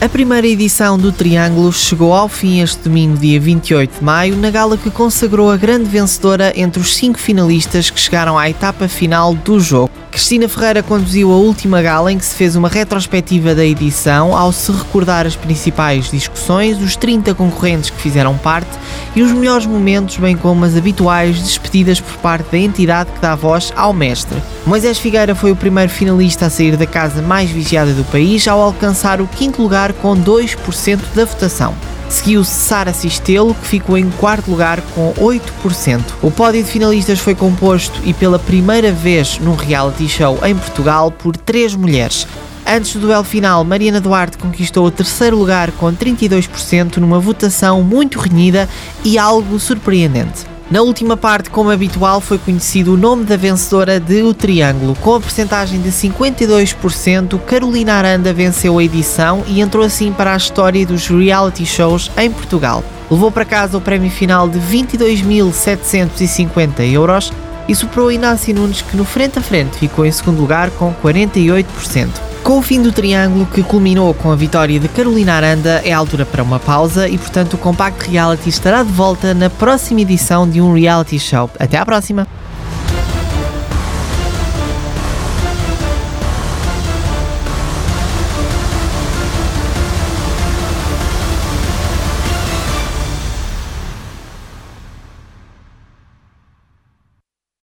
A primeira edição do Triângulo chegou ao fim este domingo, dia 28 de maio, na gala que consagrou a grande vencedora entre os cinco finalistas que chegaram à etapa final do jogo. Cristina Ferreira conduziu a última gala em que se fez uma retrospectiva da edição ao se recordar as principais discussões, os 30 concorrentes que fizeram parte e os melhores momentos, bem como as habituais despedidas por parte da entidade que dá voz ao mestre. Moisés Figueira foi o primeiro finalista a sair da casa mais vigiada do país ao alcançar o quinto lugar com 2% da votação. Seguiu-se Sara Sistelo, que ficou em quarto lugar com 8%. O pódio de finalistas foi composto e pela primeira vez num reality show em Portugal por três mulheres. Antes do duelo final, Mariana Duarte conquistou o terceiro lugar com 32% numa votação muito renhida e algo surpreendente. Na última parte, como habitual, foi conhecido o nome da vencedora de O Triângulo. Com a percentagem de 52%, Carolina Aranda venceu a edição e entrou assim para a história dos reality shows em Portugal. Levou para casa o prémio final de 22.750 euros e superou Inácio Nunes, que no frente a frente ficou em segundo lugar com 48%. Com o fim do triângulo que culminou com a vitória de Carolina Aranda, é a altura para uma pausa e, portanto, o Compact Reality estará de volta na próxima edição de um reality show. Até à próxima!